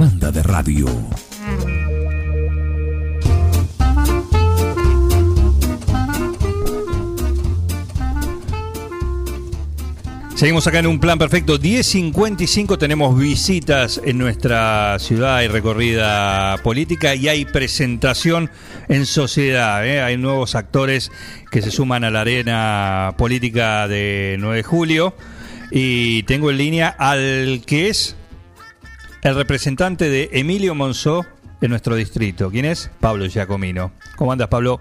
Banda de radio. Seguimos acá en un plan perfecto. 10.55 tenemos visitas en nuestra ciudad, y recorrida política y hay presentación en sociedad. ¿eh? Hay nuevos actores que se suman a la arena política de 9 de julio. Y tengo en línea al que es el representante de Emilio Monzó en nuestro distrito. ¿Quién es? Pablo Giacomino. ¿Cómo andas, Pablo?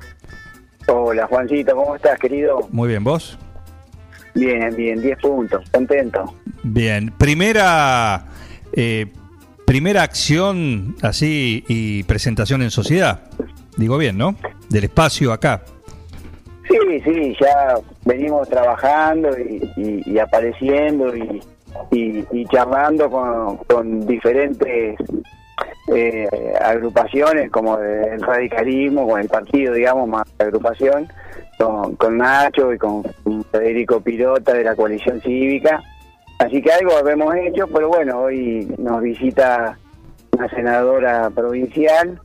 Hola, Juancito, ¿cómo estás, querido? Muy bien, ¿vos? Bien, bien, 10 puntos, contento. Bien, primera, eh, primera acción así y presentación en sociedad, digo bien, ¿no? Del espacio acá. Sí, sí, ya venimos trabajando y, apareciendo y, y, charlando con, diferentes eh, agrupaciones como el radicalismo, con el partido, digamos, más agrupación, con, Nacho y con Federico Pirota de la coalición cívica. Así que algo hemos hecho, pero bueno, hoy nos visita una senadora provincial,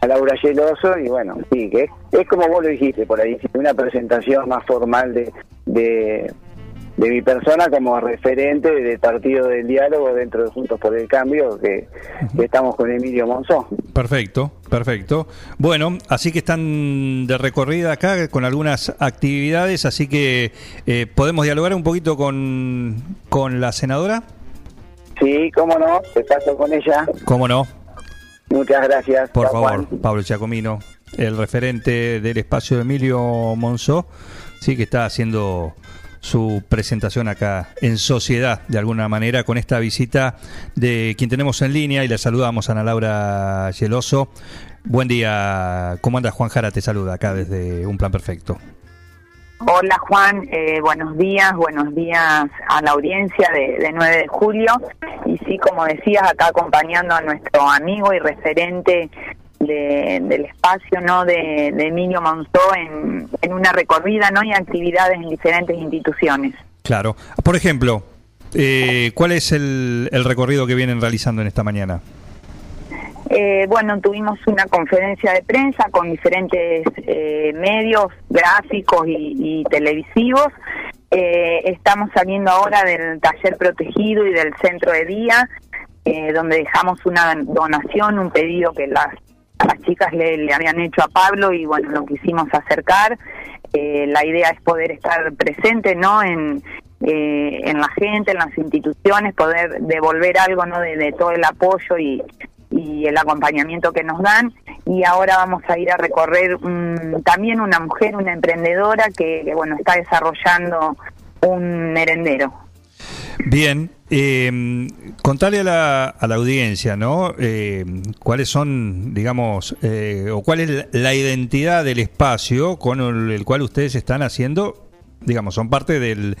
a Laura Geloso, y bueno, sí, que es, como vos lo dijiste por ahí, una presentación más formal de, de, de mi persona como referente del Partido del Diálogo dentro de Juntos por el Cambio, que, estamos con Emilio Monzón. Perfecto, perfecto. Bueno, así que están de recorrida acá con algunas actividades, así que eh, podemos dialogar un poquito con, con la senadora. Sí, cómo no, te paso con ella. Cómo no. Muchas gracias. Por favor, Pablo Giacomino, el referente del espacio de Emilio Monzó, sí que está haciendo su presentación acá en sociedad, de alguna manera, con esta visita de quien tenemos en línea y le saludamos Ana Laura Geloso. Buen día, ¿cómo andas? Juan Jara te saluda acá desde Un Plan Perfecto. Hola Juan, eh, buenos días, buenos días a la audiencia de, de 9 de julio. Y sí, como decías, acá acompañando a nuestro amigo y referente del espacio no de, Emilio Monzó en, una recorrida no y actividades en diferentes instituciones. Claro. Por ejemplo, eh, ¿cuál es el, recorrido que vienen realizando en esta mañana? Eh, bueno, tuvimos una conferencia de prensa con diferentes eh, medios gráficos y, televisivos. estamos saliendo ahora del taller protegido y del centro de día, donde dejamos una donación, un pedido que las las chicas le, habían hecho a Pablo y bueno, lo quisimos acercar. Eh, la idea es poder estar presente, ¿no? En, eh, en la gente, en las instituciones, poder devolver algo, ¿no? De, todo el apoyo y, y, el acompañamiento que nos dan. Y ahora vamos a ir a recorrer también una mujer, una emprendedora que, que, bueno, está desarrollando un merendero. Bien, eh, contale a la, a la audiencia, ¿no? Eh, ¿Cuáles son, digamos, eh, o cuál es la identidad del espacio con el, cual ustedes están haciendo, digamos, son parte del,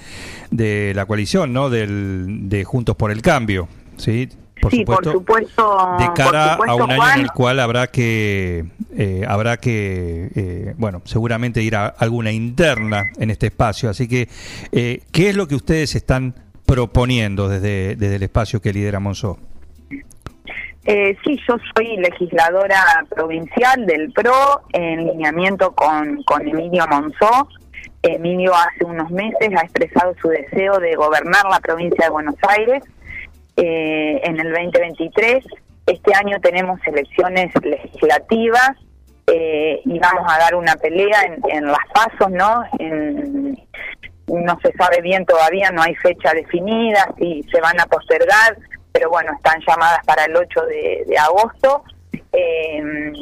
de la coalición, ¿no? Del, de Juntos por el Cambio, ¿sí? Por sí, supuesto, por supuesto. De cara a un año en el cual habrá que, eh, habrá que, eh, bueno, seguramente ir a alguna interna en este espacio. Así que, eh, ¿qué es lo que ustedes están proponiendo desde, desde el espacio que lidera Monzó? Eh, sí, yo soy legisladora provincial del PRO en lineamiento con, con Emilio Monzó. Emilio hace unos meses ha expresado su deseo de gobernar la provincia de Buenos Aires eh, en el 2023. Este año tenemos elecciones legislativas eh, y vamos a dar una pelea en, en las pasos, ¿no? En, no se sabe bien todavía, no hay fecha definida, si se van a postergar, pero bueno, están llamadas para el 8 de, agosto. Eh,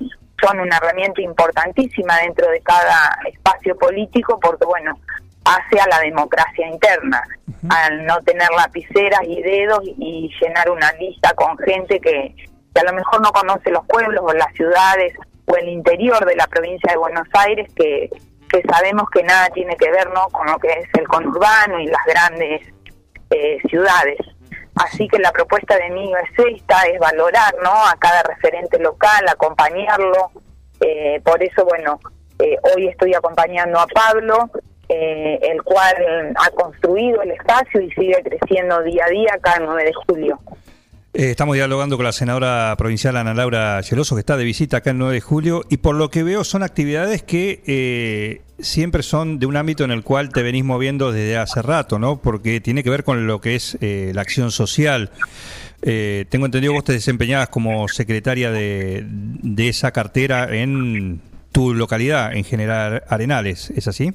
son una herramienta importantísima dentro de cada espacio político porque, bueno, hacia la democracia interna, al no tener lapiceras y dedos y llenar una lista con gente que, que a lo mejor no conoce los pueblos o las ciudades o el interior de la provincia de Buenos Aires que, que sabemos que nada tiene que ver ¿no? con lo que es el conurbano y las grandes eh, ciudades. Así que la propuesta de mí es esta, es valorar ¿no? a cada referente local, acompañarlo. Eh, por eso, bueno, eh, hoy estoy acompañando a Pablo, eh, el cual ha construido el espacio y sigue creciendo día a día el 9 de julio. Eh, estamos dialogando con la senadora provincial Ana Laura Geloso, que está de visita acá el 9 de julio, y por lo que veo son actividades que eh, siempre son de un ámbito en el cual te venís moviendo desde hace rato, ¿no? Porque tiene que ver con lo que es eh, la acción social. Eh, tengo entendido que vos te desempeñabas como secretaria de, de esa cartera en tu localidad, en General Arenales, ¿es así?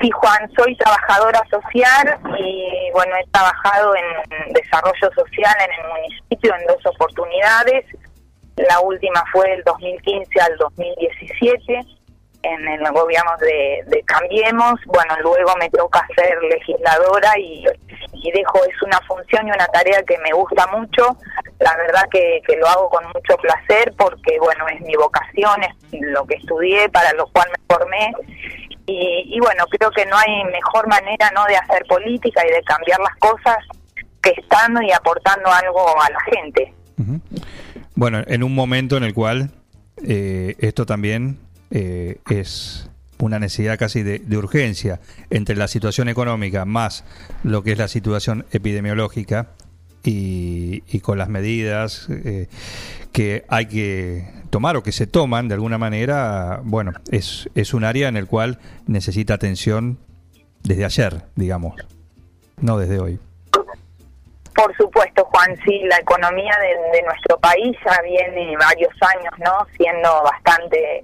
Sí, Juan, soy trabajadora social y bueno, he trabajado en desarrollo social en el municipio en dos oportunidades. La última fue del 2015 al 2017 en el gobierno de, Cambiemos. Bueno, luego me toca ser legisladora y, y dejo, es una función y una tarea que me gusta mucho. La verdad que, que lo hago con mucho placer porque, bueno, es mi vocación, es lo que estudié, para lo cual me formé y, y, bueno, creo que no hay mejor manera no de hacer política y de cambiar las cosas que estando y aportando algo a la gente. Bueno, en un momento en el cual eh, esto también eh, es una necesidad casi de, urgencia entre la situación económica más lo que es la situación epidemiológica y, y con las medidas eh, que hay que tomar o que se toman de alguna manera, bueno, es, es un área en el cual necesita atención desde ayer, digamos, no desde hoy. Por supuesto, Juan, sí, la economía de, nuestro país ya viene varios años, ¿no? Siendo bastante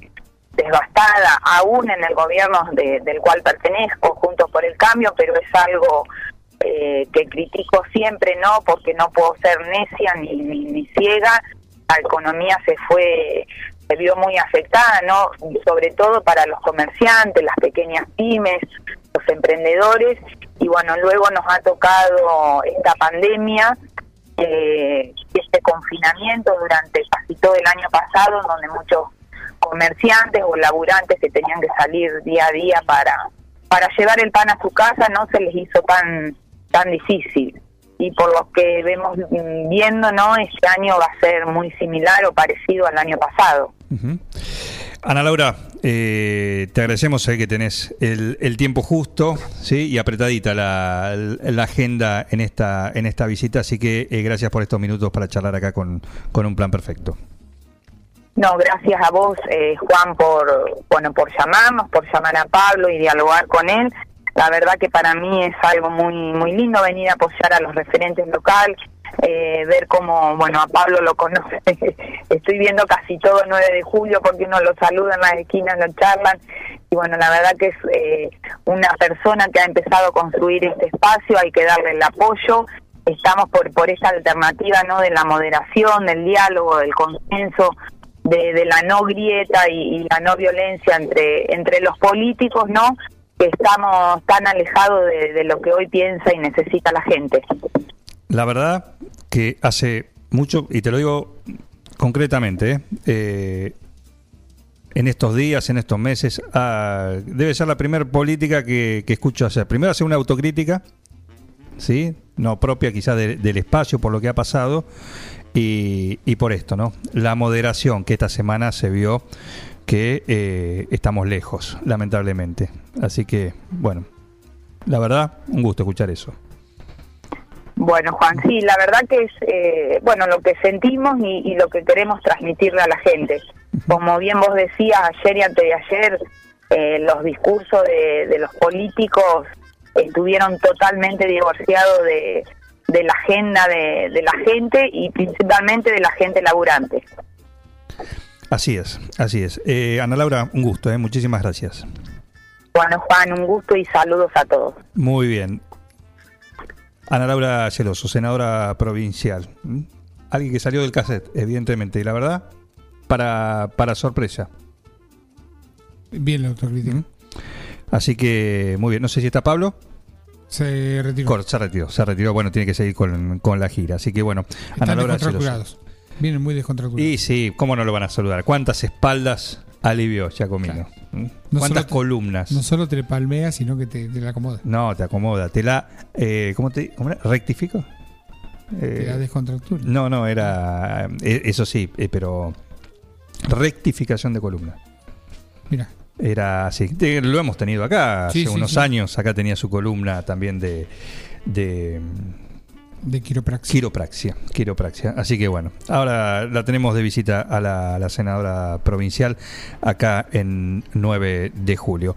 devastada, aún en el gobierno de, del cual pertenezco, Juntos por el Cambio, pero es algo eh, que critico siempre, ¿no? Porque no puedo ser necia ni, ni, ni ciega. La economía se fue, se vio muy afectada, ¿no? Sobre todo para los comerciantes, las pequeñas pymes, los emprendedores. Y bueno, luego nos ha tocado esta pandemia, eh, este confinamiento durante casi todo el año pasado, donde muchos comerciantes o laburantes que tenían que salir día a día para para llevar el pan a su casa no se les hizo tan tan difícil. Y por lo que vemos viendo no este año va a ser muy similar o parecido al año pasado. Uh -huh. Ana Laura eh, te agradecemos eh, que tenés el, el, tiempo justo sí y apretadita la, la, agenda en esta en esta visita. Así que eh, gracias por estos minutos para charlar acá con, con un plan perfecto. No, gracias a vos, eh, Juan, por bueno por llamarnos, por llamar a Pablo y dialogar con él. La verdad que para mí es algo muy muy lindo venir a apoyar a los referentes locales, eh, ver cómo, bueno, a Pablo lo conoce. Estoy viendo casi todo el 9 de julio porque uno lo saluda en las esquinas, lo charlan. Y bueno, la verdad que es eh, una persona que ha empezado a construir este espacio, hay que darle el apoyo. Estamos por, por esta alternativa ¿no? de la moderación, del diálogo, del consenso, de, de la no grieta y, y, la no violencia entre, entre los políticos, ¿no? Estamos tan alejados de, lo que hoy piensa y necesita la gente. La verdad que hace mucho, y te lo digo concretamente, ¿eh? Eh, en estos días, en estos meses, ah, debe ser la primera política que, que, escucho hacer. Primero hacer una autocrítica, ¿sí? No propia quizás de, del espacio por lo que ha pasado y, y, por esto, ¿no? La moderación que esta semana se vio que eh, estamos lejos, lamentablemente. Así que, bueno, la verdad, un gusto escuchar eso. Bueno, Juan, sí, la verdad que es, eh, bueno, lo que sentimos y, y, lo que queremos transmitirle a la gente. Como bien vos decías ayer y antes de ayer, eh, los discursos de, de los políticos estuvieron totalmente divorciados de, de la agenda de, de, la gente y principalmente de la gente laburante. Así es, así es. Eh, Ana Laura, un gusto, eh, muchísimas gracias. Bueno, Juan, un gusto y saludos a todos. Muy bien. Ana Laura Celoso, senadora provincial. ¿Mm? Alguien que salió del cassette, evidentemente, y la verdad, para, para sorpresa. Bien la autocrítica. ¿Mm? Así que muy bien. No sé si está Pablo. Se retiró. Cor- se retiró, se retiró. Bueno, tiene que seguir con, con la gira. Así que bueno, Están Ana Laura descontracturados. Vienen muy descontracturados. Y sí, ¿cómo no lo van a saludar? ¿Cuántas espaldas alivió Giacomino? Claro. ¿Mm? No ¿Cuántas te- columnas? No solo te palmea, sino que te, te la acomoda. No, te acomoda. Te la. Eh, ¿Cómo te cómo era? ¿Rectifico? Te da Eh, descontractura. no, no, era. eh, eso sí, eh, pero. Rectificación de columna. Mira, Era así. Te- Lo hemos tenido acá Sí, hace sí, unos sí. años. Acá tenía su columna también de. de de quiropraxia. quiropraxia, quiropraxia. Así que bueno, ahora la tenemos de visita a la, a la senadora provincial acá en 9 de julio.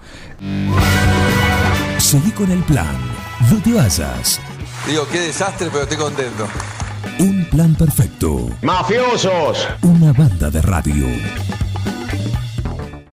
Seguí con el plan. No te vayas. Digo, qué desastre, pero estoy contento. Un plan perfecto. ¡Mafiosos! Una banda de radio.